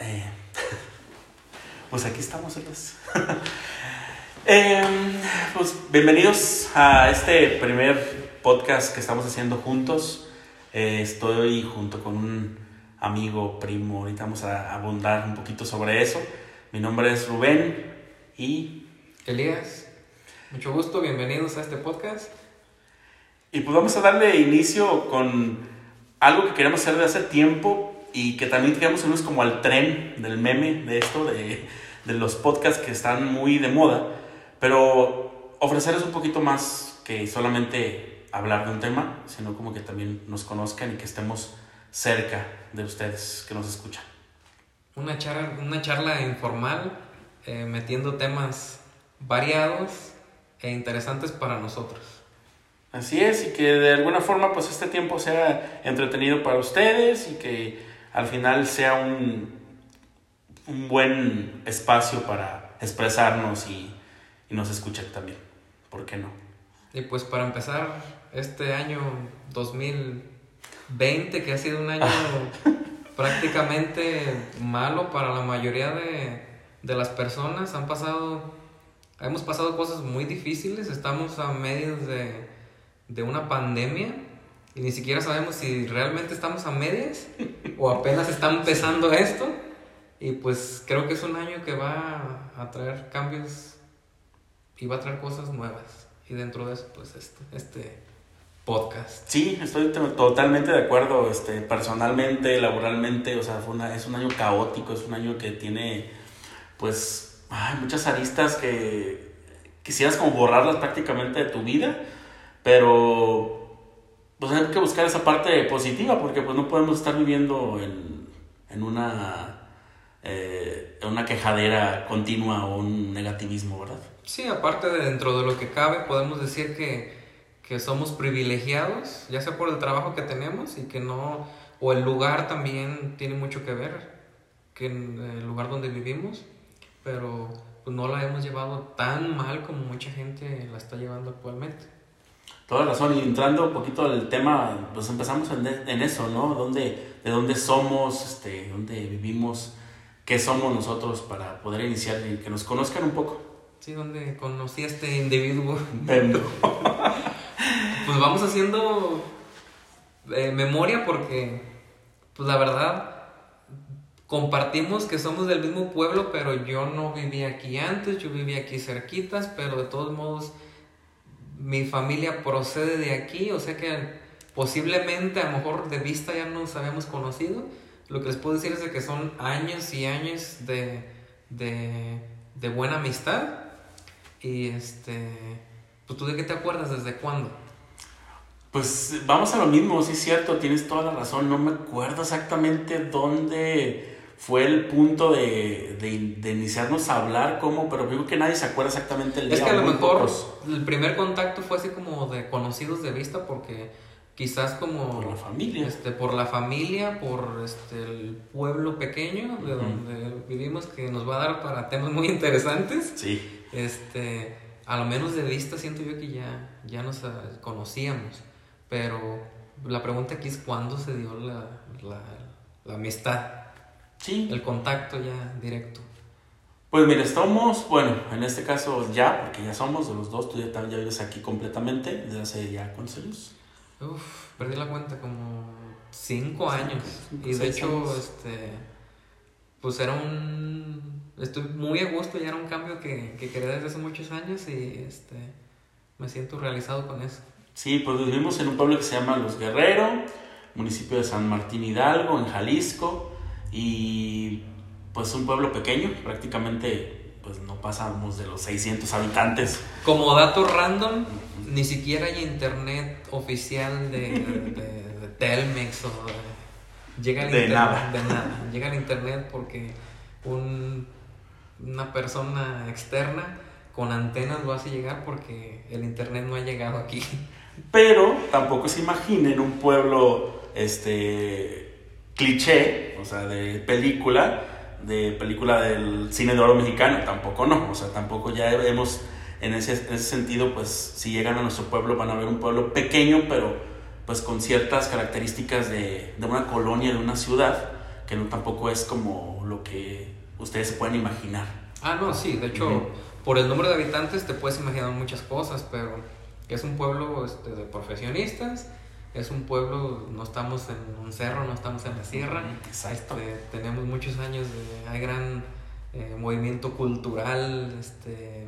Eh, pues aquí estamos, pues. Em, pues bienvenidos a este primer podcast que estamos haciendo juntos. Eh, estoy junto con un amigo, primo, ahorita vamos a abundar un poquito sobre eso. Mi nombre es Rubén y... Elías, mucho gusto, bienvenidos a este podcast. Y pues vamos a darle inicio con algo que queremos hacer de hace tiempo y que también queremos unirnos como al tren del meme de esto, de, de los podcasts que están muy de moda, pero ofrecerles un poquito más que solamente hablar de un tema, sino como que también nos conozcan y que estemos cerca de ustedes que nos escuchan. Una charla, una charla informal, eh, metiendo temas variados e interesantes para nosotros. Así es, y que de alguna forma pues este tiempo sea entretenido para ustedes y que al final sea un, un buen espacio para expresarnos y, y nos escuchen también. ¿Por qué no? Y pues para empezar, este año 2020, que ha sido un año prácticamente malo para la mayoría de, de las personas, han pasado, hemos pasado cosas muy difíciles, estamos a medios de, de una pandemia y ni siquiera sabemos si realmente estamos a medias o apenas está empezando esto. Y pues creo que es un año que va a traer cambios y va a traer cosas nuevas. Y dentro de eso, pues este, este podcast. Sí, estoy totalmente de acuerdo, este, personalmente, laboralmente, o sea, fue una, es un año caótico, es un año que tiene, pues, ay, muchas aristas que quisieras como borrarlas prácticamente de tu vida, pero pues hay que buscar esa parte positiva porque pues no podemos estar viviendo en, en una, eh, una quejadera continua o un negativismo, ¿verdad? Sí, aparte de dentro de lo que cabe, podemos decir que, que somos privilegiados, ya sea por el trabajo que tenemos y que no, o el lugar también tiene mucho que ver, que el lugar donde vivimos, pero pues no la hemos llevado tan mal como mucha gente la está llevando actualmente. Toda razón, y entrando un poquito al tema, pues empezamos en, en eso, ¿no? ¿Dónde, ¿De dónde somos? Este, ¿Dónde vivimos? ¿Qué somos nosotros para poder iniciar y que nos conozcan un poco? Sí, ¿dónde conocí a este individuo? pues vamos haciendo eh, memoria porque, pues la verdad, compartimos que somos del mismo pueblo, pero yo no vivía aquí antes, yo vivía aquí cerquitas, pero de todos modos mi familia procede de aquí, o sea que posiblemente a lo mejor de vista ya nos habíamos conocido. Lo que les puedo decir es de que son años y años de, de, de buena amistad. Y este, pues tú de qué te acuerdas, desde cuándo? Pues vamos a lo mismo, sí es cierto, tienes toda la razón, no me acuerdo exactamente dónde fue el punto de, de, de, iniciarnos a hablar, cómo, pero creo que nadie se acuerda exactamente el día. Es que a lo mejor pocos. el primer contacto fue así como de conocidos de vista, porque quizás como... Por la familia. Este, por la familia, por este, el pueblo pequeño de uh -huh. donde vivimos, que nos va a dar para temas muy interesantes. Sí. Este, a lo menos de vista siento yo que ya, ya nos conocíamos, pero la pregunta aquí es cuándo se dio la, la, la amistad. Sí. El contacto ya directo. Pues mira, estamos, bueno, en este caso ya, porque ya somos de los dos, tú ya, ya vives aquí completamente, desde hace ya cuántos años. Uf, perdí la cuenta, como cinco años. Cinco, y de hecho, años. este, pues era un, estoy muy a gusto, ya era un cambio que, que quería desde hace muchos años y este, me siento realizado con eso. Sí, pues vivimos en un pueblo que se llama Los Guerrero, municipio de San Martín Hidalgo, en Jalisco y pues un pueblo pequeño, prácticamente pues no pasamos de los 600 habitantes. Como dato random, ni siquiera hay internet oficial de, de, de Telmex o llega de internet, nada. de nada. Llega al internet porque un, una persona externa con antenas lo hace llegar porque el internet no ha llegado aquí. Pero tampoco se imaginen un pueblo este cliché, o sea, de película, de película del cine de oro mexicano, tampoco no, o sea, tampoco ya vemos en ese, en ese sentido, pues si llegan a nuestro pueblo van a ver un pueblo pequeño, pero pues con ciertas características de, de una colonia, de una ciudad, que no tampoco es como lo que ustedes se pueden imaginar. Ah, no, sí, de hecho, por el número de habitantes te puedes imaginar muchas cosas, pero es un pueblo este, de profesionistas, es un pueblo, no estamos en un cerro, no estamos en la sierra, Exacto. Este, tenemos muchos años, de, hay gran eh, movimiento cultural, este,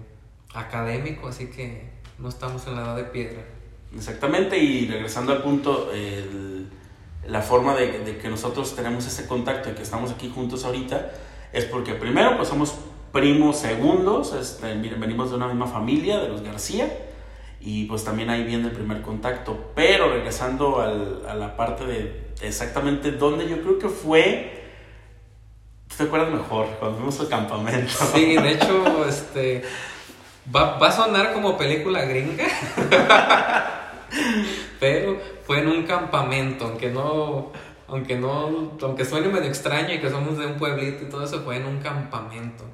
académico, así que no estamos en la edad de piedra. Exactamente, y regresando al punto, el, la forma de, de, que nosotros tenemos ese contacto y que estamos aquí juntos ahorita es porque primero pues somos primos segundos, este, venimos de una misma familia, de los García, y pues también ahí viene el primer contacto. Pero regresando al, a la parte de exactamente dónde yo creo que fue... ¿Te acuerdas mejor? Cuando fuimos al campamento. Sí, de hecho, este... Va, va a sonar como película gringa. pero fue en un campamento, aunque no... Aunque no... Aunque suene medio extraño y que somos de un pueblito y todo eso, fue en un campamento.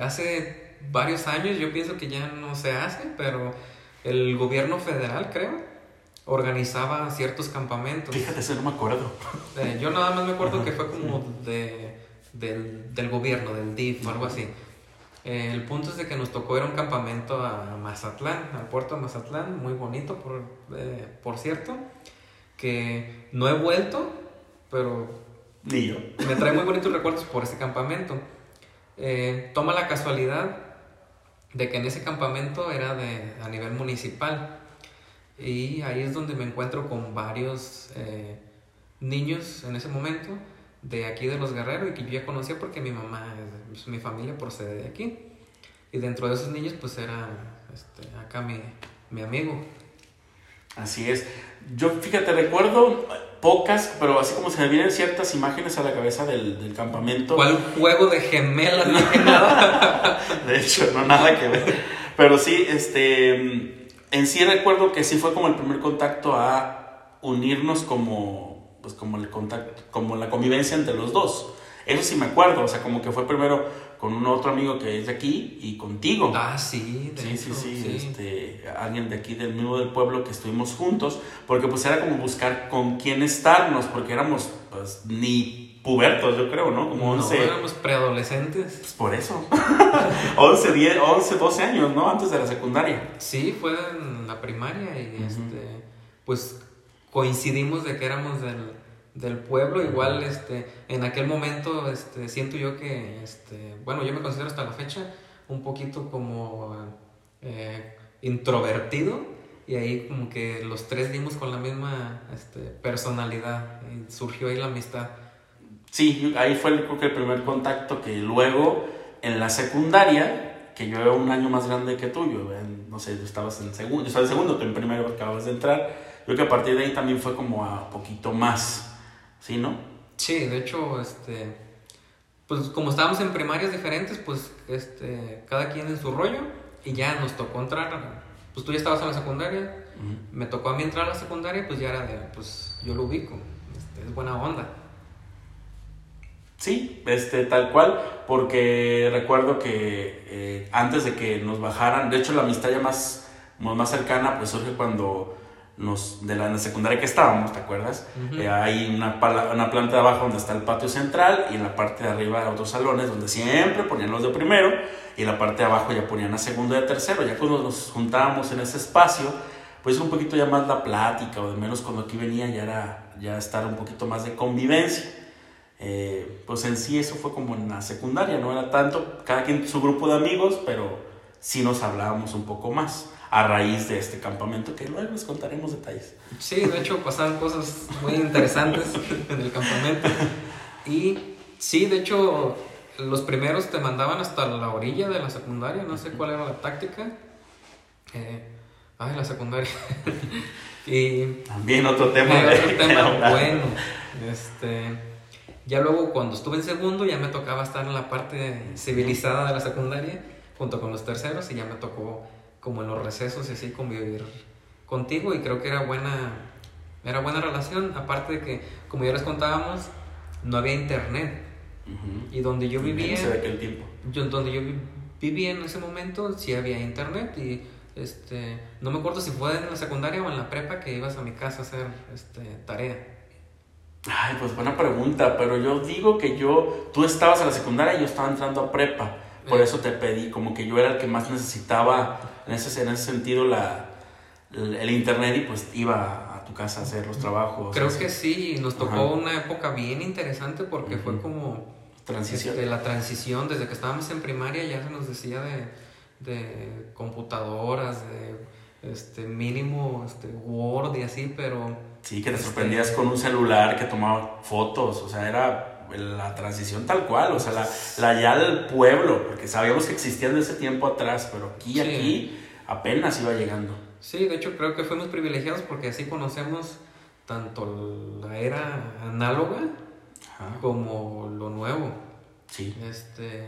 Hace varios años, yo pienso que ya no se hace, pero el gobierno federal, creo, organizaba ciertos campamentos. Fíjate, eso no me acuerdo. Eh, yo nada más me acuerdo que fue como de, del, del gobierno, del DIF o algo así. Eh, el punto es de que nos tocó ir a un campamento a Mazatlán, al puerto de Mazatlán, muy bonito, por, eh, por cierto, que no he vuelto, pero Ni yo. me trae muy bonitos recuerdos por ese campamento. Eh, toma la casualidad de que en ese campamento era de, a nivel municipal y ahí es donde me encuentro con varios eh, niños en ese momento de aquí de los guerreros y que yo ya conocía porque mi mamá, pues, mi familia procede de aquí y dentro de esos niños pues era este, acá mi, mi amigo. Así es. Yo, fíjate, recuerdo pocas, pero así como se me vienen ciertas imágenes a la cabeza del, del campamento. ¿Cuál juego de gemelas? No hay nada. de hecho, no nada que ver. Pero sí, este, en sí recuerdo que sí fue como el primer contacto a unirnos como, pues como el contacto, como la convivencia entre los dos. Eso sí me acuerdo, o sea, como que fue primero con un otro amigo que es de aquí y contigo. Ah, sí, de Sí, hecho, sí, sí, sí. Este, alguien de aquí del mismo del pueblo que estuvimos juntos, porque pues era como buscar con quién estarnos, porque éramos pues ni pubertos, yo creo, ¿no? Como 11, No, éramos preadolescentes. pues por eso, 11, 10, 11, 12 años, ¿no? Antes de la secundaria. Sí, fue en la primaria y este, pues coincidimos de que éramos del, del pueblo. Igual este, en aquel momento este, siento yo que, este, bueno, yo me considero hasta la fecha un poquito como eh, introvertido y ahí como que los tres dimos con la misma este, personalidad y surgió ahí la amistad. Sí, ahí fue creo que el primer contacto que luego en la secundaria, que yo era un año más grande que tú, no sé, tú estabas en segundo, yo estaba en segundo, tú en primero acabas de entrar, yo que a partir de ahí también fue como a poquito más, ¿sí, no? Sí, de hecho, este, pues como estábamos en primarias diferentes, pues este, cada quien en su rollo y ya nos tocó entrar, pues tú ya estabas en la secundaria, me tocó a mí entrar a la secundaria, pues ya era de, pues yo lo ubico, este, es buena onda. Sí, este, tal cual, porque recuerdo que eh, antes de que nos bajaran, de hecho la amistad ya más, más cercana, pues surge cuando nos, de la, en la secundaria que estábamos, ¿te acuerdas? Ujú. Eh, hay una, pala- una planta de abajo donde está el patio central y en la parte de arriba otros salones donde siempre ponían los de primero y en la parte de abajo ya ponían a segundo y a tercero. Ya cuando nos juntábamos en ese espacio, pues un poquito ya más la plática o de menos cuando aquí venía ya era ya estar un poquito más de convivencia. Eh, pues en sí eso fue como en la secundaria, no era tanto, cada quien su grupo de amigos, pero sí nos hablábamos un poco más a raíz de este campamento que luego les contaremos detalles. Sí, de hecho pasaron cosas muy interesantes en el campamento. Y sí, de hecho, los primeros te mandaban hasta la orilla de la secundaria, no sé cuál era la táctica. Eh, ay, la secundaria. y También otro tema. Otro tema bueno. Este, ya luego cuando estuve en segundo ya me tocaba estar en la parte civilizada de la secundaria junto con los terceros y ya me tocó como en los recesos y así convivir contigo y creo que era buena era buena relación. Aparte de que como ya les contábamos no había internet. Ujú. y donde yo vivía de aquel tiempo. yo, donde yo vi- vivía en ese momento sí había internet. Y este no me acuerdo si fue en la secundaria o en la prepa que ibas a mi casa a hacer este tarea. Ay, pues buena pregunta, pero yo digo que yo, tú estabas en la secundaria y yo estaba entrando a prepa, por Eh. eso te pedí, como que yo era el que más necesitaba en ese, en ese sentido la, el, el internet y pues iba a tu casa a hacer los trabajos. Creo así. que sí, nos tocó Ajá. una época bien interesante porque fue Ujú. como Transición. este, la transición, desde que estábamos en primaria ya se nos decía de, de computadoras, de este, mínimo este, Word y así, pero Sí, que te Este- sorprendías con un celular que tomaba fotos, o sea, era la transición tal cual, o sea, la, la ya del pueblo, porque sabíamos que existían de ese tiempo atrás, pero aquí, Sí. aquí apenas iba llegando. sí, de hecho creo que fuimos privilegiados porque así conocemos tanto la era análoga Ajá. como lo nuevo. Sí. Este,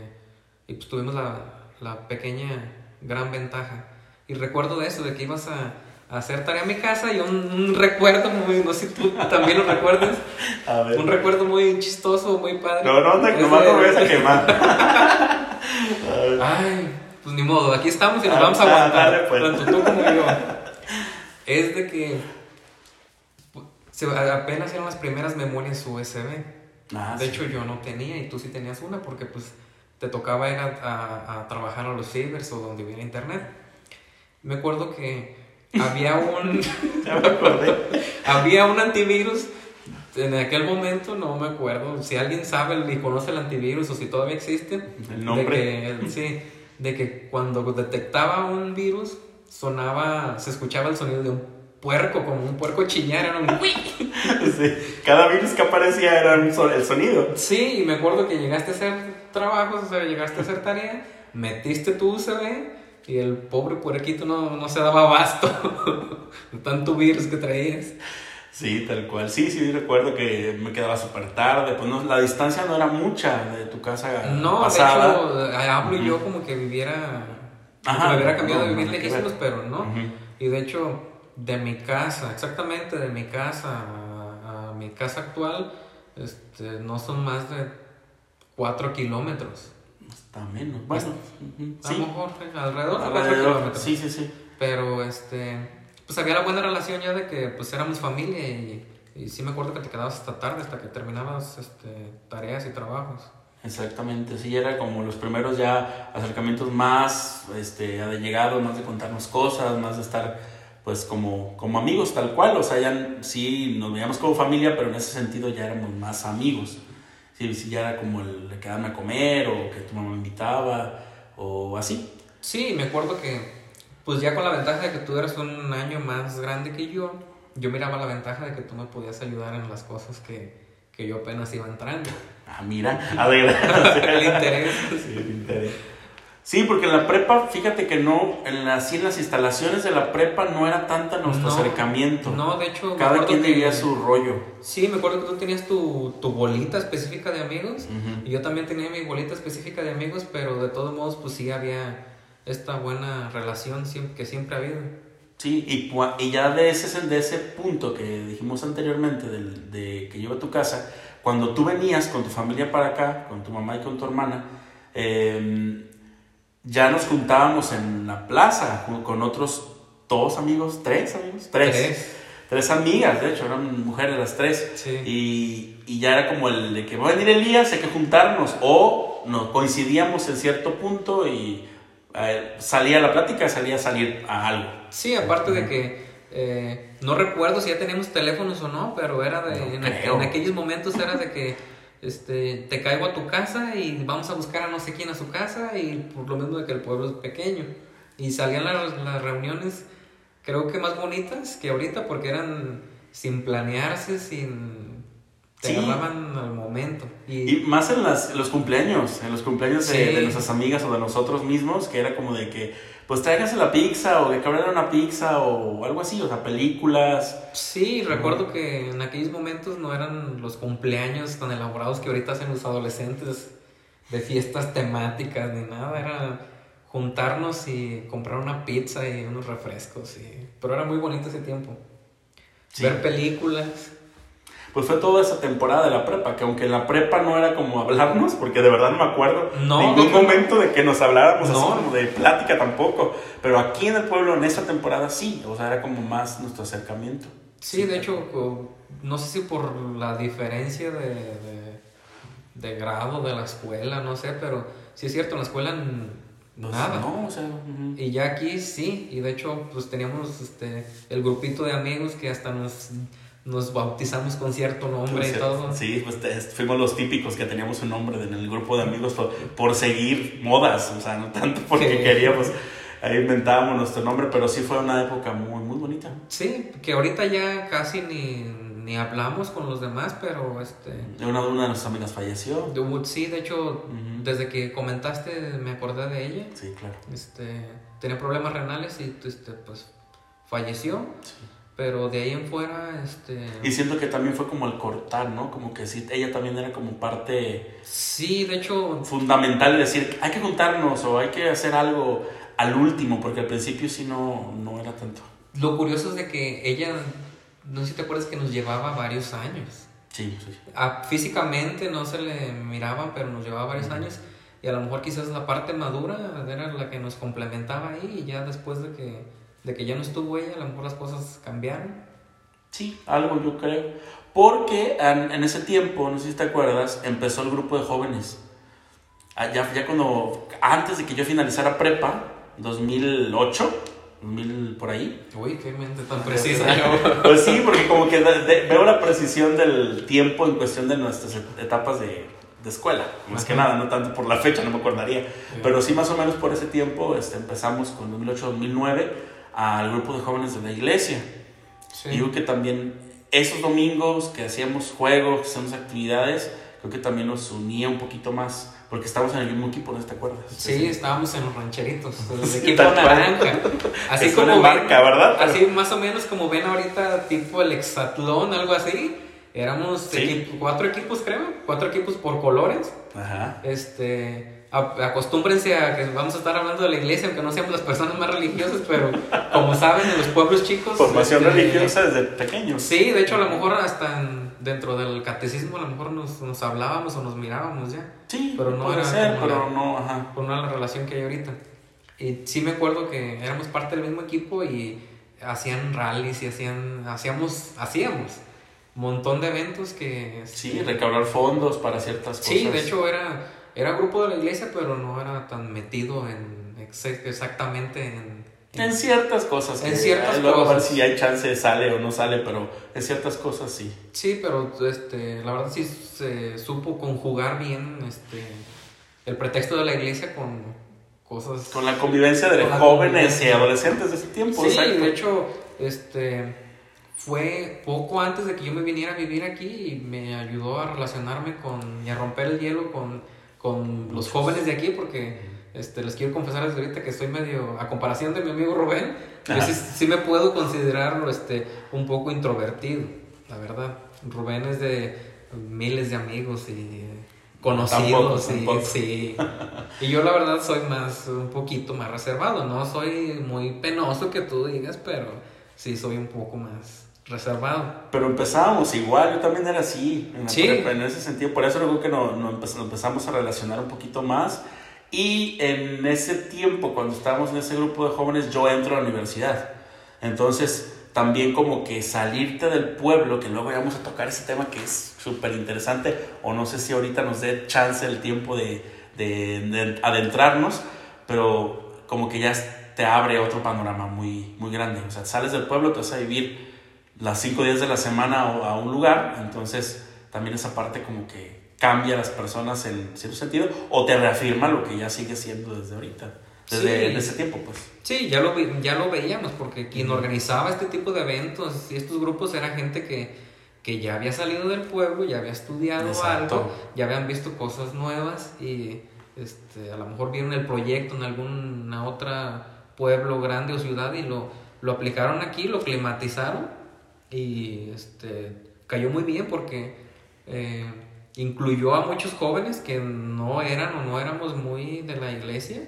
y pues tuvimos la, la pequeña gran ventaja. Y recuerdo de eso, de que ibas a, a hacer tarea en mi casa y un, un recuerdo muy, no sé si tú también lo recuerdes, A ver. un recuerdo muy chistoso, muy padre. No, no, te nomás de- no a quemar. A ver. Ay, pues ni modo, aquí estamos y nos Ah, vamos a aguantar, dale, pues. tanto tú como yo. Es de que se- apenas eran las primeras memorias USB. Ah, De sí. hecho, yo no tenía y tú sí tenías una porque pues te tocaba ir a, a- a trabajar a los cibers o donde hubiera internet. Me acuerdo que había un, Ya me acordé. había un antivirus en aquel momento, no me acuerdo, si alguien sabe y conoce el antivirus o si todavía existe, El nombre. de que, sí, de que cuando detectaba un virus sonaba, se escuchaba el sonido de un puerco, como un puerco chillar, era un Sí. Cada virus que aparecía era un son- el sonido. Sí, y me acuerdo que llegaste a hacer trabajos, o sea, llegaste a hacer tarea, metiste tu USB y el pobre puerquito no, no se daba abasto de tanto virus que traías. Sí, tal cual. Sí, sí, recuerdo que me quedaba súper tarde. Pues no, la distancia no era mucha de tu casa No, pasada. de hecho, eh, hablo yo Ujú. como que viviera, Ajá, me hubiera cambiado no, de vivir no, lejísimos, pero no. Ujú. Y de hecho, de mi casa, exactamente de mi casa a, a mi casa actual, este, no son más de 4 kilómetros. Está menos. Bueno, ujú, A lo mejor eh, alrededor de 4 Alrededor. kilómetros. Sí, sí, sí. Pero este, pues había la buena relación ya de que pues éramos familia y, y sí me acuerdo que te quedabas hasta tarde, hasta que terminabas este, tareas y trabajos. Exactamente, sí, era como los primeros ya acercamientos más este, allegados, más de contarnos cosas, más de estar pues como, como amigos tal cual, o sea, ya sí nos veíamos como familia, pero en ese sentido ya éramos más amigos. Sí, sí, ya era como el de quedarme a comer o que tu mamá me invitaba o así. Sí, me acuerdo que pues ya con la ventaja de que tú eras un año más grande que yo, yo miraba la ventaja de que tú me podías ayudar en las cosas que, que yo apenas iba entrando. Ah, mira, adelante. El interés. Sí, el interés. Sí, porque en la prepa, fíjate que no, en las, en las instalaciones de la prepa no era tanta nuestro No, acercamiento. No, de hecho, Cada quien vivía su rollo. Sí, me acuerdo que tú tenías tu, tu bolita específica de amigos. Y yo también tenía mi bolita específica de amigos, pero de todos modos, pues sí había esta buena relación siempre, que siempre ha habido. Sí, y, ya de ese, de ese punto que dijimos anteriormente, del, de que yo iba a tu casa, cuando tú venías con tu familia para acá, con tu mamá y con tu hermana, eh, ya nos juntábamos en la plaza con, otros dos amigos, tres amigos, tres. Tres. Tres amigas, de hecho, eran mujeres las tres. Sí. Y, y ya era como el de que va a venir Elías, hay que juntarnos. O no, coincidíamos en cierto punto y eh, salía la plática, salía a salir a algo. Sí, aparte de que eh, no recuerdo si ya teníamos teléfonos o no, pero era de. No en, creo. en aquellos momentos era de que este, te caigo a tu casa y vamos a buscar a no sé quién a su casa, y por lo mismo de que el pueblo es pequeño. Y salían las, las reuniones, creo que más bonitas que ahorita, porque eran sin planearse, sin. Te Sí. agarraban al momento. Y más en, las, en los cumpleaños, en los cumpleaños de, Sí. de nuestras amigas o de nosotros mismos, que era como de que, pues tráiganse la pizza o de que abran una pizza o algo así, o sea, películas. Sí, recuerdo que en aquellos momentos no eran los cumpleaños tan elaborados que ahorita hacen los adolescentes de fiestas temáticas ni nada, era juntarnos y comprar una pizza y unos refrescos, y... pero era muy bonito ese tiempo. Sí. Ver películas. Pues fue toda esa temporada de la prepa, que aunque en la prepa no era como hablarnos, porque de verdad no me acuerdo No, ningún momento de que nos habláramos así No. como de plática tampoco, pero aquí en el pueblo en esa temporada sí, o sea, era como más nuestro acercamiento. Sí, de hecho, no sé si por la diferencia de, de, de grado de la escuela, no sé, pero sí es cierto, en la escuela nada. No, o sea. Y ya aquí sí, y de hecho pues teníamos este, el grupito de amigos que hasta nos, nos bautizamos con cierto nombre y Sí, todo. Sí, pues te- fuimos los típicos que teníamos un nombre en el grupo de amigos por, por seguir modas, o sea, no tanto porque Sí. queríamos, ahí inventábamos nuestro nombre, pero sí fue una época muy, muy bonita. Sí, que ahorita ya casi ni, ni hablamos con los demás, pero este... Una, una de nuestras amigas falleció. de Wood, sí, de hecho, Ujú. desde que comentaste me acordé de ella. Sí, claro. Este, tenía problemas renales y este, pues falleció, Sí. Pero de ahí en fuera, este... Y siento que también fue como el cortar, ¿no? Como que sí, ella también era como parte Sí, de hecho, fundamental de decir, hay que juntarnos o hay que hacer algo al último, porque al principio sí no, no era tanto. lo curioso es de que ella, no sé si te acuerdas que nos llevaba varios años. Sí, sí. Ah, físicamente no se le miraba, pero nos llevaba varios años. Y a lo mejor quizás la parte madura era la que nos complementaba ahí. Y ya después de que, de que ya no estuvo ella, a lo mejor las cosas cambiaron. Sí, algo yo creo. Porque en, en ese tiempo, no sé si te acuerdas, empezó el grupo de jóvenes. Ah, Ya, ya cuando, antes de que yo finalizara prepa, 2008, 2000 por ahí. Uy, qué mente tan Precisa. Pues sí, porque como que de- de- veo la precisión del tiempo en cuestión de nuestras et- etapas de, de escuela. Más que nada, no tanto por la fecha, no me acordaría. Pero sí, más o menos por ese tiempo este, empezamos con 2008-2009 al grupo de jóvenes de la iglesia. Sí. Y digo que también esos domingos que hacíamos juegos, que hacíamos actividades, creo que también nos unía un poquito más, porque estábamos en el mismo equipo, ¿no te acuerdas? Sí, estábamos en los rancheritos, el Sí, equipo naranja. Así suena como ven- marca, ¿verdad? Pero- Así más o menos como ven ahorita, tipo el hexatlón, algo así. Éramos Sí. equipo- cuatro equipos, creo, cuatro equipos por colores. Ajá. Este, acostúmbrense a que vamos a estar hablando de la iglesia, aunque no seamos las personas más religiosas, pero como saben, en los pueblos chicos. Formación este, religiosa desde pequeños. Sí, de hecho, a lo mejor hasta en- dentro del catecismo, a lo mejor nos, nos hablábamos o nos mirábamos ya. Sí, Pero no puede era ser, pero la- no, ajá. por una relación que hay ahorita. Y sí me acuerdo que éramos parte del mismo equipo y hacían rallies y hacían, hacíamos, hacíamos montón de eventos que... Sí, este, recaudar fondos para ciertas cosas. Sí, de hecho era, era grupo de la iglesia, pero no era tan metido en ex- exactamente en... en- En ciertas cosas. En ciertas luego a ver cosas. si hay chance sale o no sale, pero en ciertas cosas sí. Sí, pero este, la verdad sí se supo conjugar bien este, el pretexto de la iglesia con cosas... Con la convivencia de jóvenes y adolescentes de ese tiempo. Sí, exacto. de hecho, este fue poco antes de que yo me viniera a vivir aquí y me ayudó a relacionarme con y a romper el hielo con, con los jóvenes de aquí porque este, les quiero confesar desde ahorita que estoy medio, a comparación de mi amigo Rubén, yo sí, sí me puedo considerar este, un poco introvertido, la verdad. Rubén es de miles de amigos y conocidos Tampoco, y sí. Y yo la verdad soy más, un poquito más reservado, no soy muy penoso que tú digas, pero sí soy un poco más reservado. Pero empezábamos igual, yo también era así, en, la Sí. prepa, en ese sentido. Por eso creo que nos nos empezamos a relacionar un poquito más. Y en ese tiempo, cuando estábamos en ese grupo de jóvenes, yo entro a la universidad. Entonces, también como que salirte del pueblo, que luego vamos a tocar ese tema que es súper interesante, o no sé si ahorita nos dé chance el tiempo de, de- de adentrarnos, pero como que ya te abre otro panorama muy, muy grande. O sea, sales del pueblo, te vas a vivir las cinco días de la semana o a un lugar, entonces también esa parte como que cambia a las personas en cierto sentido o te reafirma lo que ya sigue siendo desde ahorita, desde Sí. ese tiempo pues. Sí, ya lo, ya lo veíamos, porque quien organizaba este tipo de eventos y estos grupos era gente que, que ya había salido del pueblo, ya había estudiado Exacto. algo, ya habían visto cosas nuevas y este, a lo mejor vieron el proyecto en alguna otra pueblo grande o ciudad y lo, lo aplicaron aquí, lo climatizaron y este, cayó muy bien porque eh, incluyó a muchos jóvenes que no eran o no éramos muy de la iglesia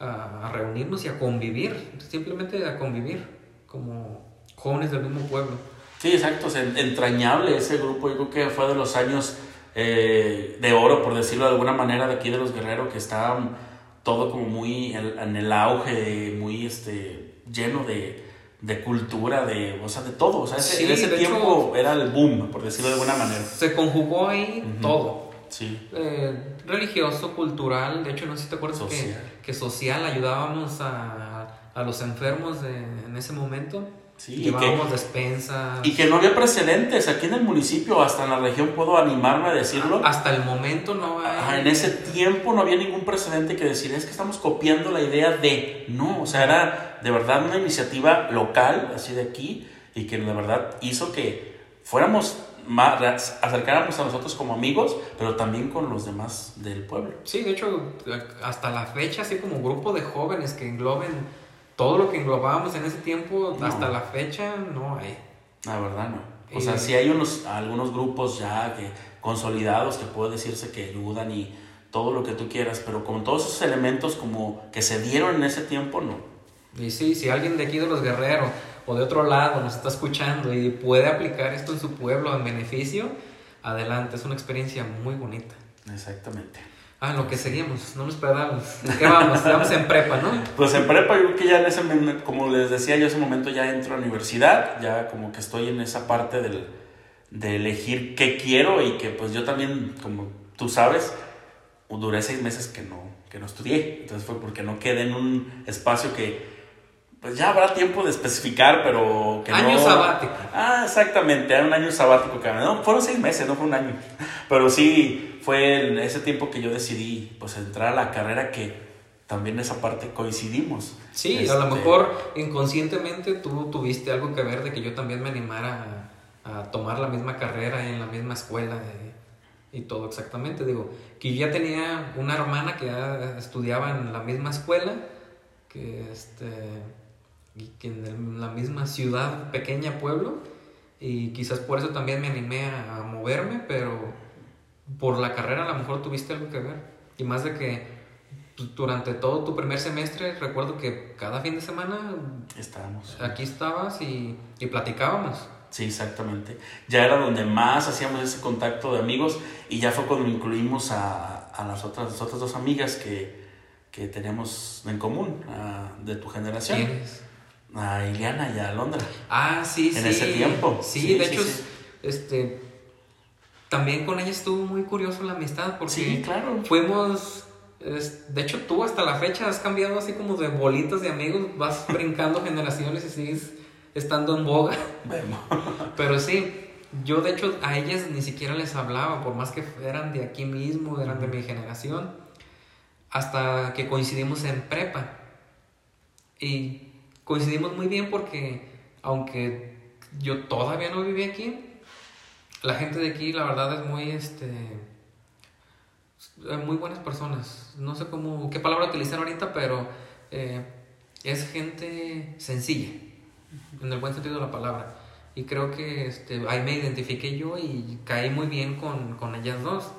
a, reunirnos y a convivir, simplemente a convivir como jóvenes del mismo pueblo. Sí, exacto, o sea, entrañable ese grupo, yo creo que fue de los años eh, de oro, por decirlo de alguna manera, de aquí de los guerreros, que estaban todo como muy en el auge, muy este, lleno de, de cultura, de, o sea, de todo. O sea, ese, Sí, en ese tiempo era el boom, por decirlo de alguna manera. Se conjugó ahí todo. Sí, Eh, religioso, cultural, de hecho no sé si te acuerdas que- Social. Que, social ayudábamos a, a los enfermos de- en ese momento. Sí. Y que, despensas. y que no había precedentes aquí en el municipio, hasta en la región, puedo animarme a decirlo. Hasta el momento no hay. Ajá, en ese tiempo no había ningún precedente que decir, es que estamos copiando la idea de, no, o sea, era de verdad una iniciativa local, así de aquí, y que de verdad hizo que fuéramos más, acercáramos a nosotros como amigos, pero también con los demás del pueblo. Sí, de hecho, hasta la fecha, así como grupo de jóvenes que engloben todo lo que englobábamos en ese tiempo, No. hasta la fecha no hay. La verdad no. O Y- sea, sí hay unos, algunos grupos ya que consolidados que puede decirse que ayudan y todo lo que tú quieras, pero con todos esos elementos como que se dieron en ese tiempo, no. Y sí, si alguien de aquí de los guerreros o de otro lado nos está escuchando y puede aplicar esto en su pueblo en beneficio, adelante, es una experiencia muy bonita. Exactamente. Ah, lo que seguimos, no nos perdamos. ¿Qué vamos? Vamos en prepa, ¿no? Pues en prepa yo creo que ya en ese momento, como les decía, yo en ese momento ya entro a universidad, ya como que estoy en esa parte del, de elegir qué quiero y que pues yo también, como tú sabes, duré seis meses que no, que no estudié, entonces fue porque no quedé en un espacio que pues ya habrá tiempo de especificar, pero que Año no... sabático. Ah, exactamente, era un año sabático que no, fueron seis meses, no fue un año, pero sí fue en ese tiempo que yo decidí pues entrar a la carrera que también esa parte coincidimos. Sí, a lo Este, mejor inconscientemente tú tuviste algo que ver de que yo también me animara a, a tomar la misma carrera en la misma escuela de- y todo exactamente. Digo, que ya tenía una hermana que ya estudiaba en la misma escuela, que este, y que en el- la misma ciudad, pequeña pueblo, y quizás por eso también me animé a, a moverme, pero por la carrera a lo mejor tuviste algo que ver. Y más de que pues, durante todo tu primer semestre, recuerdo que cada fin de semana Estábamos. aquí estabas y, y platicábamos. Sí, exactamente. Ya era donde más hacíamos ese contacto de amigos y ya fue cuando incluimos a, a las, otras, las otras dos amigas que, que teníamos en común, a- de tu generación. ¿Quiénes? A Iliana y a Alondra. Ah, sí, En sí. ese tiempo. Sí, Sí, de sí, hecho, sí. este también con ella estuvo muy curioso la amistad porque Sí, claro. fuimos de hecho tú hasta la fecha has cambiado así como de bolitas de amigos, vas brincando generaciones y sigues estando en boga. Pero sí, yo de hecho a ellas ni siquiera les hablaba, por más que eran de aquí mismo, eran de mi generación, hasta que coincidimos en prepa. Y coincidimos muy bien porque, aunque yo todavía no vivía aquí, la gente de aquí, la verdad, es muy, este, eh, muy buenas personas. No sé cómo, qué palabra utilizar ahorita, pero eh, es gente sencilla, en el buen sentido de la palabra. Y creo que este, ahí me identifiqué yo y caí muy bien con, con ellas dos.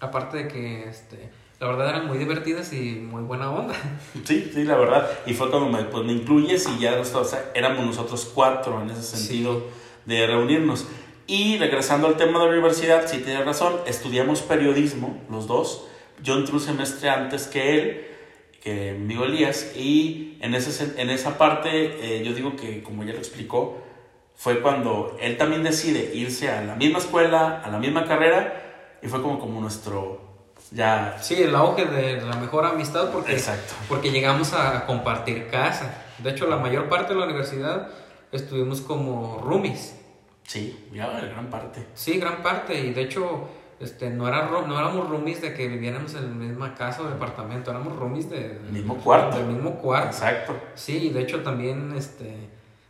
Aparte de que, este, la verdad, eran muy divertidas y muy buena onda. Sí, sí, la verdad. Y fue cuando me, pues, me incluyes y ya o sea, éramos nosotros cuatro en ese sentido de reunirnos. Y regresando al tema de la universidad, sí tienes razón, estudiamos periodismo, los dos. Yo entré un semestre antes que él, que mi Elías, y en, ese, en esa parte eh, yo digo que, como ya lo explicó, fue cuando él también decide irse a la misma escuela, a la misma carrera, y fue como, como nuestro, ya... Sí, el auge de la mejor amistad porque, Exacto. porque llegamos a compartir casa. De hecho, la mayor parte de la universidad estuvimos como roomies. Sí, ya, gran parte. Sí, gran parte. Y de hecho, este, no, era, no éramos roomies de que viviéramos en la misma casa o departamento. Éramos roomies de, del Mismo cuarto. Del mismo cuarto. Exacto. Sí, de hecho también este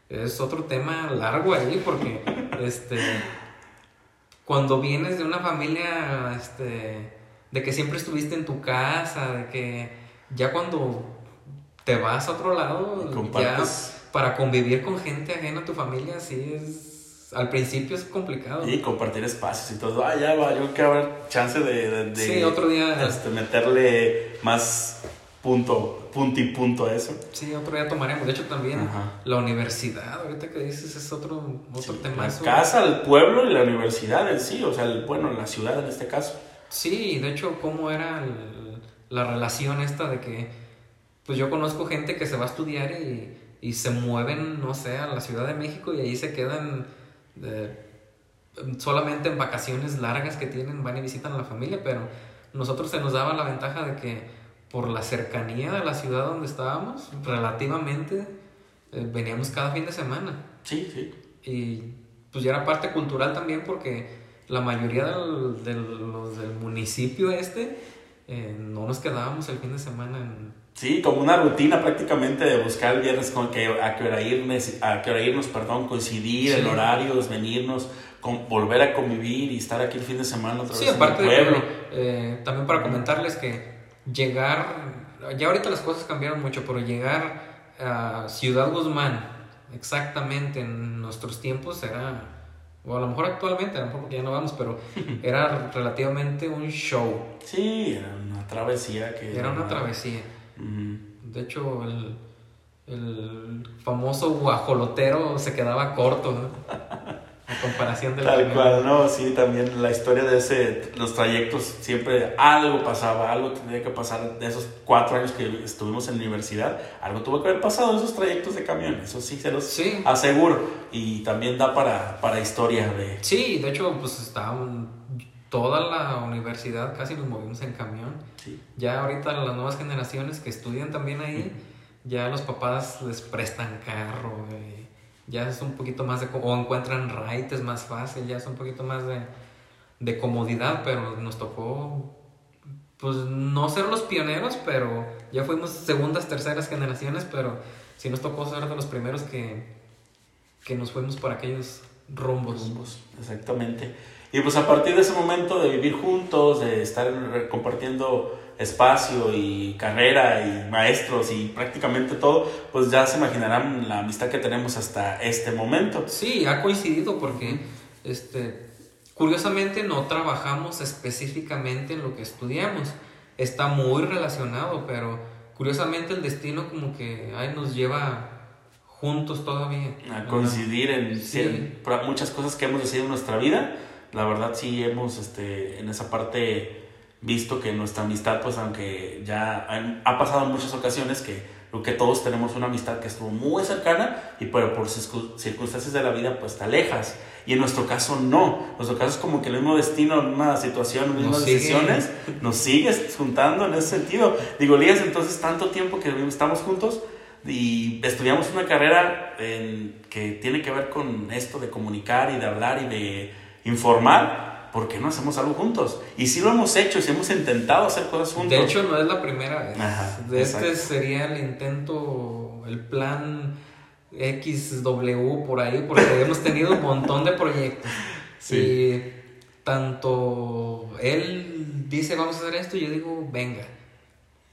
es otro tema largo ahí porque este cuando vienes de una familia este de que siempre estuviste en tu casa, de que ya cuando te vas a otro lado, Y ya para convivir con gente ajena a tu familia sí es al principio es complicado. Y compartir espacios y todo. Ah, ya va, yo creo que habrá chance de, de- de, Sí, otro día- este, meterle más punto, punto y punto a eso. Sí, otro día tomaremos. De hecho también Ajá. la universidad, ahorita que dices es otro otro Sí, tema. la casa, el pueblo y la universidad en sí, o sea, el, bueno, la ciudad en este caso. Sí, de hecho, cómo era el- la relación esta de que, pues yo conozco gente que se va a estudiar y, y se mueven, no sé, a la Ciudad de México y ahí se quedan solamente en vacaciones largas que tienen, van y visitan a la familia, pero nosotros se nos daba la ventaja de que por la cercanía de la ciudad donde estábamos, relativamente, eh, veníamos cada fin de semana. Sí, sí. Y pues ya era parte cultural también porque la mayoría del, de los del municipio este eh, no nos quedábamos el fin de semana en... Sí, como una rutina prácticamente de buscar el viernes con que, a qué hora irnos, a qué hora irnos, perdón, coincidir en horarios, venirnos, con, volver a convivir y estar aquí el fin de semana otra sí, vez aparte en el pueblo. De, eh, también para comentarles que llegar, ya ahorita las cosas cambiaron mucho, pero llegar a Ciudad Guzmán, exactamente en nuestros tiempos era, o a lo mejor actualmente, a lo mejor porque ya no vamos, pero era relativamente un show. Sí, era una travesía que... Era una travesía. De hecho, el, el famoso guajolotero se quedaba corto. A comparación del Tal cual, no, sí, también la historia de ese, los trayectos, siempre algo pasaba, algo tenía que pasar de esos cuatro años que estuvimos en la universidad, algo tuvo que haber pasado en esos trayectos de camión, eso sí se los aseguro, y también da para, para historia de... Sí, de hecho, pues estaba toda la universidad casi nos movimos en camión. Sí. Ya ahorita las nuevas generaciones que estudian también ahí, ya los papás les prestan carro, ya es un poquito más de... o encuentran raites más fácil, ya es un poquito más de, de comodidad, pero nos tocó pues no ser los pioneros, pero ya fuimos segundas, terceras generaciones, pero sí nos tocó ser de los primeros que, que nos fuimos por aquellos rumbos. rumbos. Exactamente. Y pues a partir de ese momento de vivir juntos, de estar compartiendo espacio y carrera y maestros y prácticamente todo, pues ya se imaginarán la amistad que tenemos hasta este momento. Sí, ha coincidido porque, este, curiosamente no trabajamos específicamente en lo que estudiamos. Está muy relacionado, pero curiosamente el destino como que ahí nos lleva juntos todavía. A coincidir en, muchas cosas que hemos decidido en nuestra vida. La verdad sí hemos este, en esa parte visto que nuestra amistad, pues aunque ya ha pasado en muchas ocasiones que que todos tenemos una amistad que estuvo muy cercana y pero por circunstancias de la vida pues te alejas. Y en nuestro caso no. En nuestro caso es como que el mismo destino una situación en mismas decisiones nos sigues juntando en ese sentido. Digo Lías entonces tanto tiempo que estamos juntos y estudiamos una carrera en, que tiene que ver con esto de comunicar y de hablar y de informar ¿por qué no hacemos algo juntos? Y sí lo hemos hecho, sí hemos intentado hacer cosas juntos. De hecho, no es la primera vez. de este sería el intento, el plan XW por ahí, porque hemos tenido un montón de proyectos. Sí. Y tanto él dice, vamos a hacer esto, y yo digo, venga.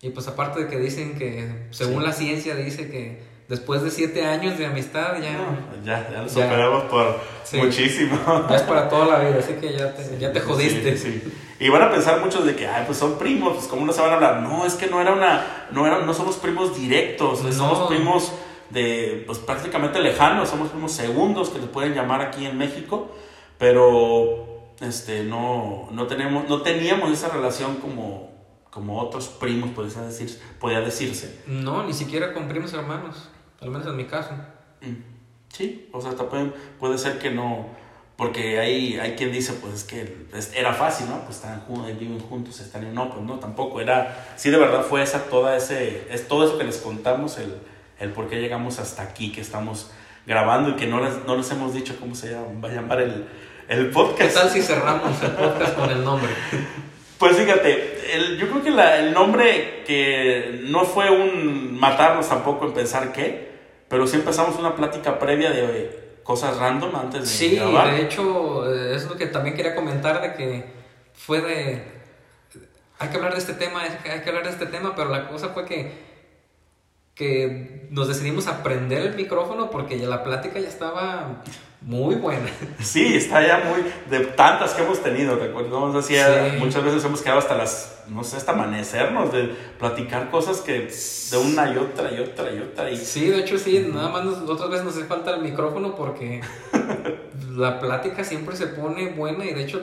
Y pues aparte de que dicen que, según la ciencia, dice que después de siete años de amistad ya... ya, ya lo superamos por muchísimo. Ya es para toda la vida, así que ya te, ya te jodiste. Sí, y van a pensar muchos de que, ay, pues son primos, pues cómo no se van a hablar. No, es que no era una, no, era, no somos primos directos, somos primos de, pues prácticamente lejanos, somos primos segundos que les pueden llamar aquí en México, pero este, no, no, tenemos, no teníamos esa relación como, como otros primos, podía, decir, podía decirse. No, ni siquiera con primos hermanos. Al menos en mi caso. Mm. Sí, o sea, puede, puede ser que no, porque hay, hay quien dice, pues es que era fácil, ¿no? Pues están juntos, viven juntos, están en no, pues no, tampoco, era, sí de verdad fue esa, toda ese, es todo eso que les contamos, el, el por qué llegamos hasta aquí, que estamos grabando y que no les, no les hemos dicho cómo se va a llamar el, el podcast. ¿Qué tal si cerramos el podcast con el nombre? Pues fíjate, el, yo creo que la, el nombre que no fue un matarnos tampoco en pensar qué, pero sí empezamos una plática previa de cosas random antes de sí, grabar. Sí, de hecho, eh, es lo que también quería comentar de que fue de... Hay que hablar de este tema, hay que hablar de este tema, pero la cosa fue que, que nos decidimos a prender el micrófono porque ya la plática ya estaba muy buena. Sí, está ya muy. de tantas que hemos tenido, recuerdo. Decía, muchas veces hemos quedado hasta las. no sé, hasta amanecernos, de platicar cosas que de una y otra y otra y otra. Y... Sí, de hecho, sí, nada más otras veces nos hace falta el micrófono porque la plática siempre se pone buena y de hecho.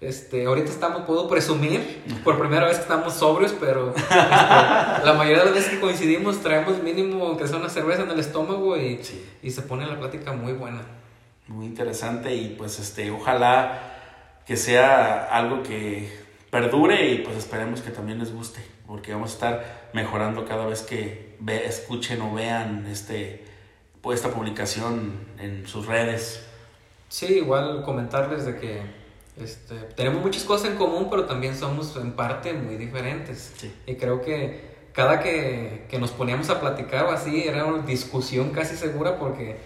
Este, ahorita estamos, puedo presumir, por primera vez que estamos sobrios, pero este, la mayoría de las veces que coincidimos traemos mínimo que sea una cerveza en el estómago y, y se pone la plática muy buena. Muy interesante y pues este, ojalá que sea algo que perdure y pues esperemos que también les guste, porque vamos a estar mejorando cada vez que ve, escuchen o vean este, pues, esta publicación en sus redes. Sí, igual comentarles de que este, tenemos muchas cosas en común, pero también somos en parte muy diferentes. Y creo que cada que, que, nos poníamos a platicar o así, era una discusión casi segura porque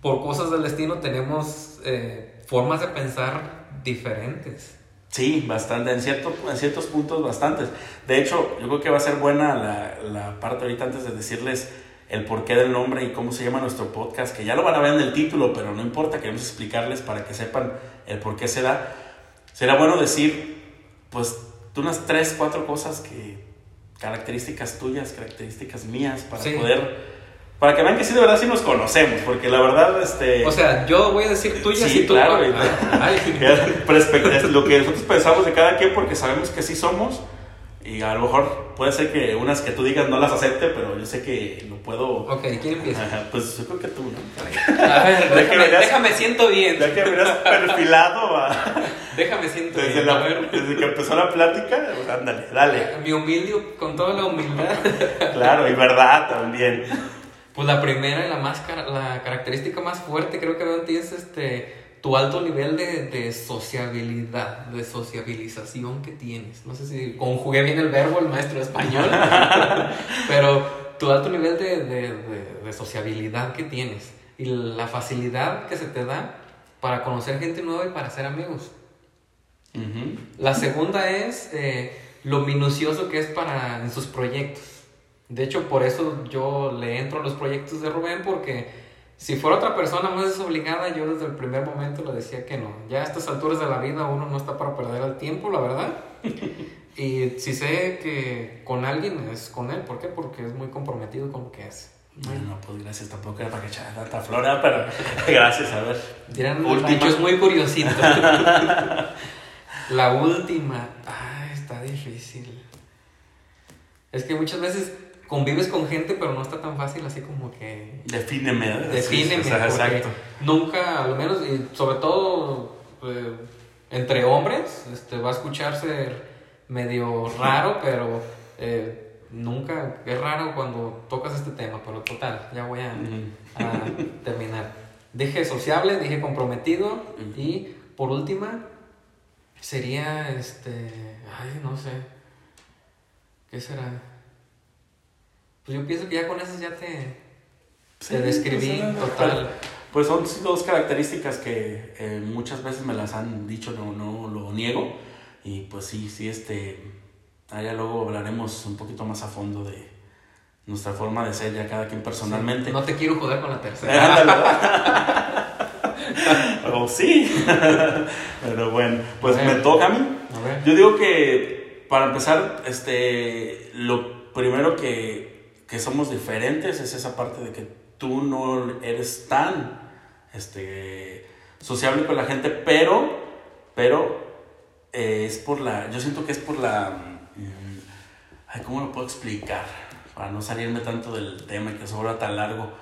por cosas del destino tenemos eh, formas de pensar diferentes. Sí, bastante, en, cierto, en ciertos puntos bastantes. De hecho, yo creo que va a ser buena la, la parte ahorita antes de decirles el porqué del nombre y cómo se llama nuestro podcast, que ya lo van a ver en el título, pero no importa, queremos explicarles para que sepan el por qué se da. Será bueno decir, pues, unas tres, cuatro cosas que, características tuyas, características mías, para poder... Para que vean que sí, de verdad sí nos conocemos, porque la verdad, este... O sea, yo voy a decir tuyas y tú... claro. Ah, lo que nosotros pensamos de cada quien, porque sabemos que sí somos, y a lo mejor puede ser que unas que tú digas no las acepte, pero yo sé que lo puedo. Ok, ¿quién empieza? pues yo creo que tú, ¿no? A ver, déjame, déjame, siento bien. Ya que perfilado, Déjame siento desde bien. La, desde que empezó la plática, pues ándale, dale. Mi humilde, con toda la humildad. claro, y verdad también. Pues la primera y la más la característica más fuerte creo que veo en ti es este tu alto nivel de, de, sociabilidad, de sociabilización que tienes. No sé si conjugué bien el verbo, el maestro español, pero tu alto nivel de, de, de, sociabilidad que tienes y la facilidad que se te da para conocer gente nueva y para ser amigos. La segunda es eh, lo minucioso que es para en sus proyectos. De hecho, por eso yo le entro a los proyectos de Rubén porque si fuera otra persona más desobligada, yo desde el primer momento le decía que no. Ya a estas alturas de la vida uno no está para perder el tiempo, la verdad. y si sé que con alguien es con él, ¿por qué? Porque es muy comprometido con lo que hace. Bueno, pues gracias, tampoco era para que echara tanta flora, pero gracias, a ver. Dirán, última. es muy curiosito. la última. Ay, está difícil. Es que muchas veces convives con gente, pero no está tan fácil así como que... Defíneme. Defíneme. exacto. Nunca, al menos, y sobre todo eh, entre hombres, este, va a escucharse medio raro, pero eh, nunca, es raro cuando tocas este tema, pero total, ya voy a, terminar. Dije sociable, dije comprometido y por última sería este, ay, no sé, ¿qué será? Pues yo pienso que ya con eso ya te, te describí pues, total. Pues son dos características que eh, muchas veces me las han dicho, no, no lo niego. Y pues sí, sí, este. Allá luego hablaremos un poquito más a fondo de nuestra forma de ser ya cada quien personalmente. no te quiero joder con la tercera. o oh, sí. Pero bueno, pues me toca a mí. Yo digo que para empezar, este, lo primero que que somos diferentes es esa parte de que tú no eres tan este, sociable con la gente, pero, pero eh, es por la, yo siento que es por la, mm, ay, ¿cómo lo puedo explicar? Para no salirme tanto del tema y que sobra tan largo,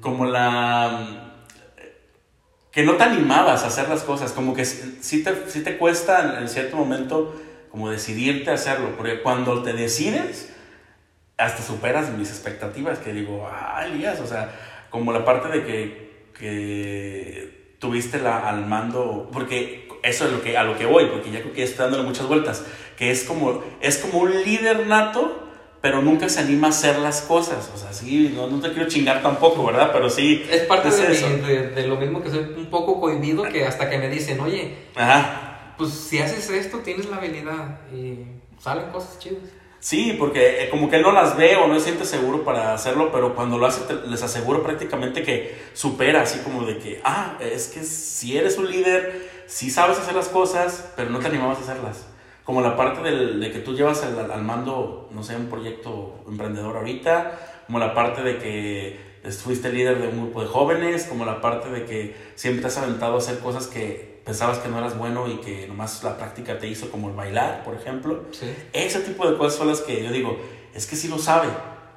como la, mm, que no te animabas a hacer las cosas, como que sí te, sí te cuesta en cierto momento como decidirte a hacerlo, porque cuando te decides, hasta superas mis expectativas, que digo, ah, Elías, o sea, como la parte de que, que tuviste la, al mando, porque eso es lo que, a lo que voy, porque ya creo que estoy dándole muchas vueltas, que es como, es como un líder nato, pero nunca se anima a hacer las cosas, o sea, sí, no, no te quiero chingar tampoco, ¿verdad? Pero sí. Es parte de, de, lo mismo que soy un poco cohibido, que hasta que me dicen, oye, Ajá. pues si haces esto, tienes la habilidad, y salen cosas chidas. Sí, porque eh, como que él no las ve o no se siente seguro para hacerlo, pero cuando lo hace les aseguro prácticamente que supera, así como de que, ah, es que si eres un líder, sí sabes hacer las cosas, pero no te animabas a hacerlas. Como la parte del, de que tú llevas al, al, mando, no sé, un proyecto emprendedor ahorita, como la parte de que fuiste líder de un grupo de jóvenes, como la parte de que siempre te has aventado a hacer cosas que pensabas que no eras bueno y que nomás la práctica te hizo como el bailar, por ejemplo. Sí. Ese tipo de cosas son las que yo digo, es que sí lo sabe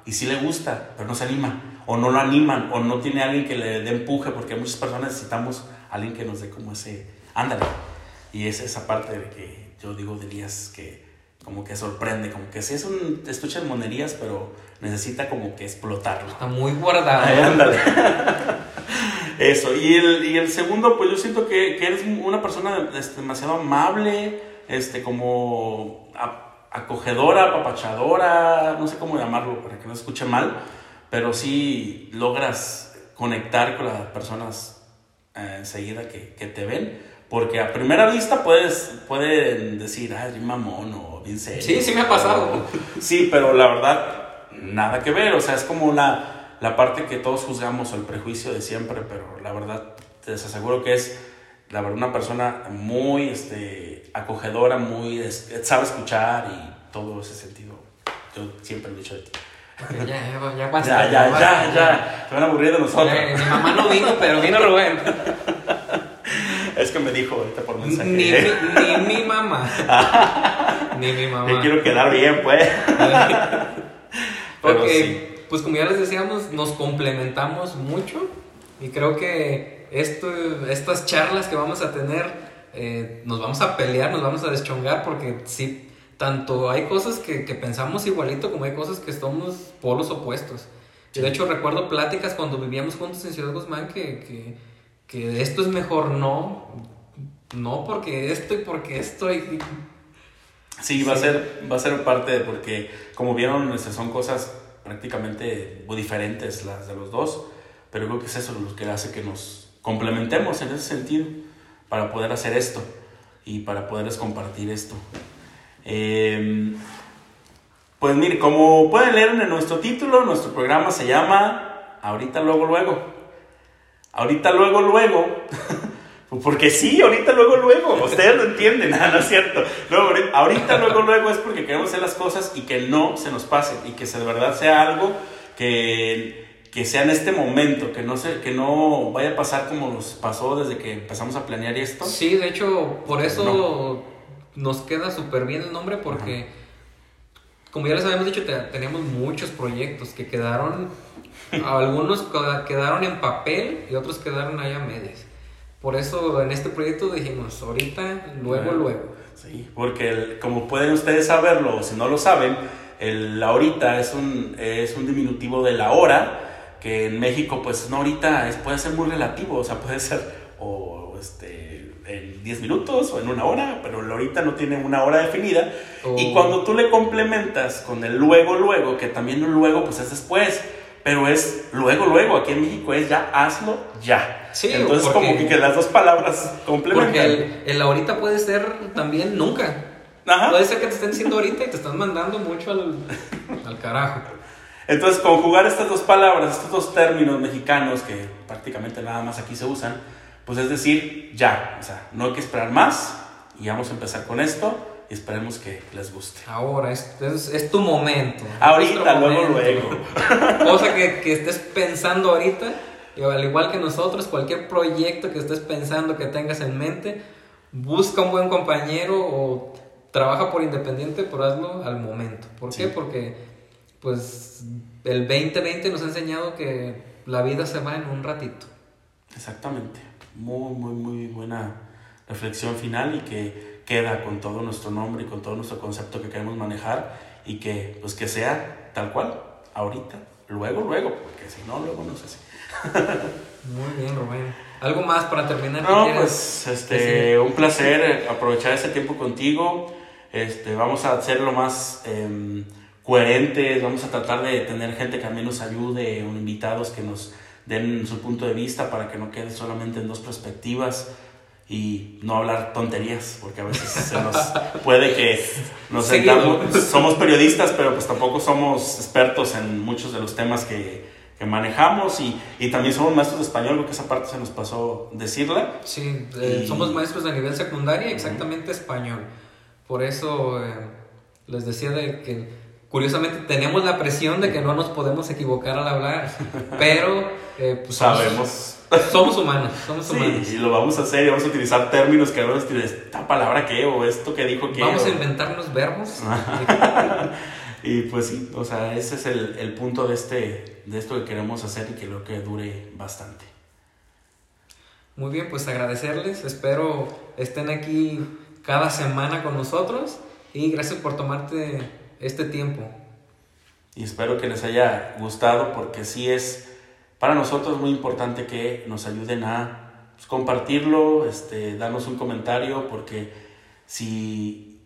y sí le gusta, pero no se anima, o no lo animan, o no tiene alguien que le dé empuje, porque muchas personas necesitamos alguien que nos dé como ese, ándale. Y es esa parte de que yo digo de Elías que como que sorprende, como que sí es un estuche de monerías, pero necesita como que explotarlo. Está muy guardado. Ay, ándale. Eso, y el, y el segundo, pues yo siento que, que eres una persona este, demasiado amable, este, como a- acogedora, apapachadora, no sé cómo llamarlo para que no se escuche mal, pero sí logras conectar con las personas eh, enseguida que, que te ven, porque a primera vista puedes, pueden decir, ay, mamón o bien serio. Sí, sí me ha pasado. Sí, pero la verdad, nada que ver. O sea, es como la, la parte que todos juzgamos o el prejuicio de siempre, pero la verdad, te aseguro que es la verdad, una persona muy este, acogedora, muy es- sabe escuchar y todo ese sentido. Yo siempre lo he dicho de ti. Ya, ya, ya basta. Ya, ya, basta, ya, ya. Se van a aburrir de nosotros. Eh, mi mamá no vino, pero vino Rubén. Es que me dijo ahorita por Ni, mensaje. mi, ni mi mamá. ni mi mamá. Que quiero quedar bien, pues. Pero sí. Pues como ya les decíamos, nos complementamos mucho y creo que esto, estas charlas que vamos a tener, eh, nos vamos a pelear, nos vamos a deschongar porque sí, tanto hay cosas que, que pensamos igualito como hay cosas que somos polos opuestos. Y De hecho, recuerdo pláticas cuando vivíamos juntos en Ciudad Guzmán que, que, que esto es mejor no, no porque esto y porque esto y... Sí, va a Sí. ser, va a ser parte de, porque como vieron, son cosas prácticamente diferentes las de los dos, pero creo que es eso lo que hace que nos complementemos en ese sentido para poder hacer esto y para poderles compartir esto. Eh, pues mire, como pueden leer en nuestro título, nuestro programa se llama Ahorita, luego, luego. Ahorita, luego, luego. Porque sí, ahorita, luego, luego. Ustedes lo entienden, no, no es cierto. Luego, ahorita- luego, luego es porque queremos hacer las cosas y que no se nos pasen y que de verdad sea algo que, que sea en este momento, que no, se, que no vaya a pasar como nos pasó desde que empezamos a planear esto. Sí, de hecho, por eso nos queda súper bien el nombre porque, como ya les habíamos dicho, te- teníamos muchos proyectos que quedaron, algunos queda- quedaron en papel y otros quedaron ahí a medias. Por eso en este proyecto dijimos, ahorita, luego, Ajá. luego. Sí, porque el- como pueden ustedes saberlo, o si no lo saben, el ahorita es un, es un diminutivo de la hora, que en México pues no ahorita es, puede ser muy relativo, o sea, puede ser o este, en 10 minutos o en una hora, pero el ahorita no tiene una hora definida. Y O- cuando tú le complementas con el luego, luego, que también el luego pues es después, pero es luego, luego, aquí en México es ya hazlo ya. Sí, Entonces porque- como que, que las dos palabras complementan. Porque el, el ahorita puede ser también nunca. Ajá. Puede ser que te estén diciendo ahorita y te están mandando mucho al, al carajo. Entonces, conjugar estas dos palabras, estos dos términos mexicanos que prácticamente nada más aquí se usan, pues es decir, ya, o sea, no hay que esperar más y vamos a empezar con esto y esperemos que les guste. Ahora, es, es, es tu momento. Ahorita, luego, momento. luego. Cosa que, que estés pensando ahorita, y al igual que nosotros, cualquier proyecto que estés pensando, que tengas en mente, busca un buen compañero o trabaja por independiente, pero hazlo al momento. ¿Por Sí. qué? Porque pues el 2020 nos ha enseñado que la vida se va en un ratito. Exactamente. Muy, muy, muy buena reflexión final y que queda con todo nuestro nombre y con todo nuestro concepto que queremos manejar y que, pues, que sea tal cual, ahorita, luego, luego, porque si no, luego no sé si. Muy bien, Rubén. ¿Algo más para terminar? No, ¿Qué quieres pues este, decir? un placer eh, aprovechar este tiempo contigo. Este, vamos a hacer lo más em, coherentes, vamos a tratar de tener gente que también nos ayude, un- invitados que nos den su punto de vista para que no quede solamente en dos perspectivas y no hablar tonterías, porque a veces se nos puede que nos sentamos, somos periodistas, pero pues tampoco somos expertos en muchos de los temas que, que manejamos y, y también somos maestros de español, porque esa parte se nos pasó decirla. Sí, eh, Y- somos maestros de nivel secundaria, exactamente español. Por eso eh, les decía de que curiosamente tenemos la presión de que no nos podemos equivocar al hablar, pero eh, pues Sabemos. Somos humanos, somos humanos. Sí, y lo vamos a hacer y vamos a utilizar términos que a decir, esta palabra qué o esto que dijo qué. Vamos a inventarnos verbos. Y pues sí, o sea, ese es el, el punto de, este, de esto que queremos hacer y que creo que dure bastante. Muy bien, pues agradecerles. Espero estén aquí cada semana con nosotros y gracias por tomarte este tiempo. Y espero que les haya gustado porque sí es para nosotros muy importante que nos ayuden a pues, compartirlo, este, darnos un comentario porque si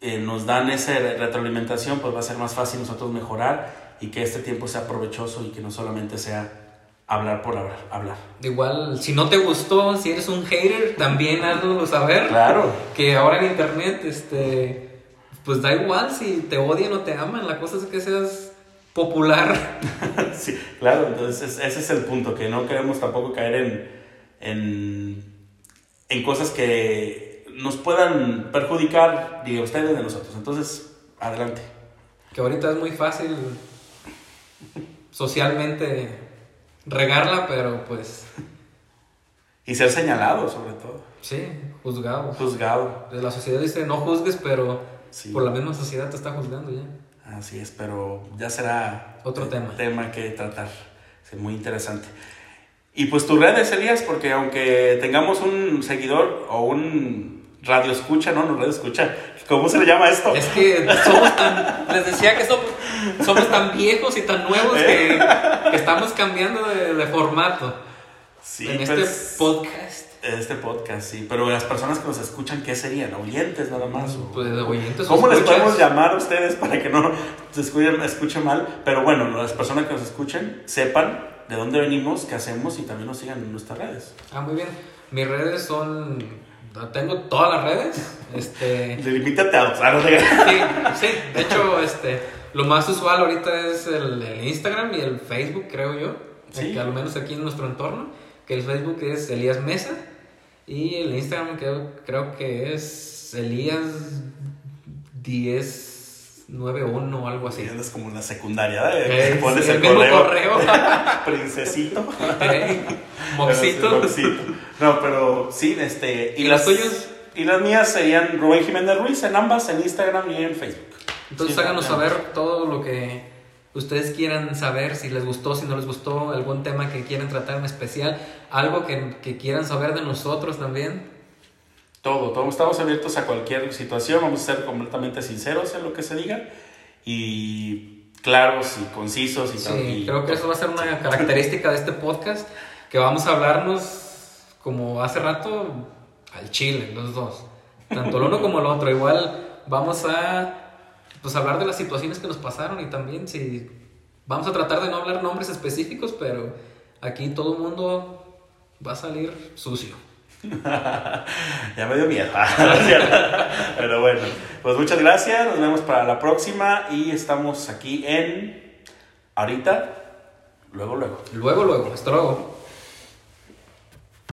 eh, nos dan esa retroalimentación pues va a ser más fácil nosotros mejorar y que este tiempo sea provechoso y que no solamente sea hablar por hablar. hablar. Igual, si no te gustó, si eres un hater, también haznoslo saber. Claro. Que ahora en internet, este, pues da igual si te odian o te aman, la cosa es que seas popular. Sí, claro, entonces ese es el punto, que no queremos tampoco caer en, en, en cosas que nos puedan perjudicar de ustedes de nosotros. Entonces, adelante. Que ahorita es muy fácil socialmente regarla, pero pues Y ser señalado, sobre todo. sí, juzgado. Juzgado. La sociedad dice no juzgues, pero Sí. por la misma sociedad te está juzgando ya. Así es, pero ya será Otro eh, tema. tema que tratar. Es muy interesante. Y pues tus redes, Elías, porque aunque tengamos un seguidor o un radio escucha, no, no radio escucha, ¿cómo se le llama esto? Es que somos tan, les decía que somos, somos tan viejos y tan nuevos que, que estamos cambiando de, de formato Sí, en este pues, podcast. Este podcast, sí. Pero las personas que nos escuchan, ¿qué serían? ¿Oyentes nada más? o- Pues oyentes, ¿Cómo les escuchas. podemos llamar a ustedes para que no se escuchen, escuchen mal? Pero bueno, las personas que nos escuchen sepan de dónde venimos, qué hacemos y también nos sigan en nuestras redes. Ah, muy bien. Mis redes son, tengo todas las redes. Este, Limítate a te- Sí, sí, de hecho, este, lo más usual ahorita es el, el Instagram y el Facebook, creo yo. Sí. Que al menos aquí en nuestro entorno. Que el Facebook es Elías Mesa. Y el Instagram creo, creo que es Elías 1091 o algo así. Sí, andas como en la secundaria, ¿eh? Pones el, correo. correo. Princesito. Moxito. Pero sí, Moxito. No, pero sí, este. ¿Y las tuyas? Y las mías serían Rubén Jiménez Ruiz en ambas, en Instagram y en Facebook. Entonces Sí, háganos saber todo lo que ustedes quieran saber, si les gustó, si no les gustó, algún tema que quieran tratar en especial, algo que, que quieran saber de nosotros también. Todo, todo, estamos abiertos a cualquier situación, vamos a ser completamente sinceros en lo que se diga y claros y concisos y Sí, y- creo que eso va a ser una característica de este podcast, que vamos a hablarnos como hace rato al chile, los dos. Tanto el uno como el otro. Igual vamos a pues, hablar de las situaciones que nos pasaron y también si... Vamos a tratar de no hablar nombres específicos, pero aquí todo el mundo va a salir sucio. ya me dio miedo. Cierto. Pero bueno, pues muchas gracias, nos vemos para la próxima y estamos aquí en ahorita, luego, luego. Luego, luego, hasta luego.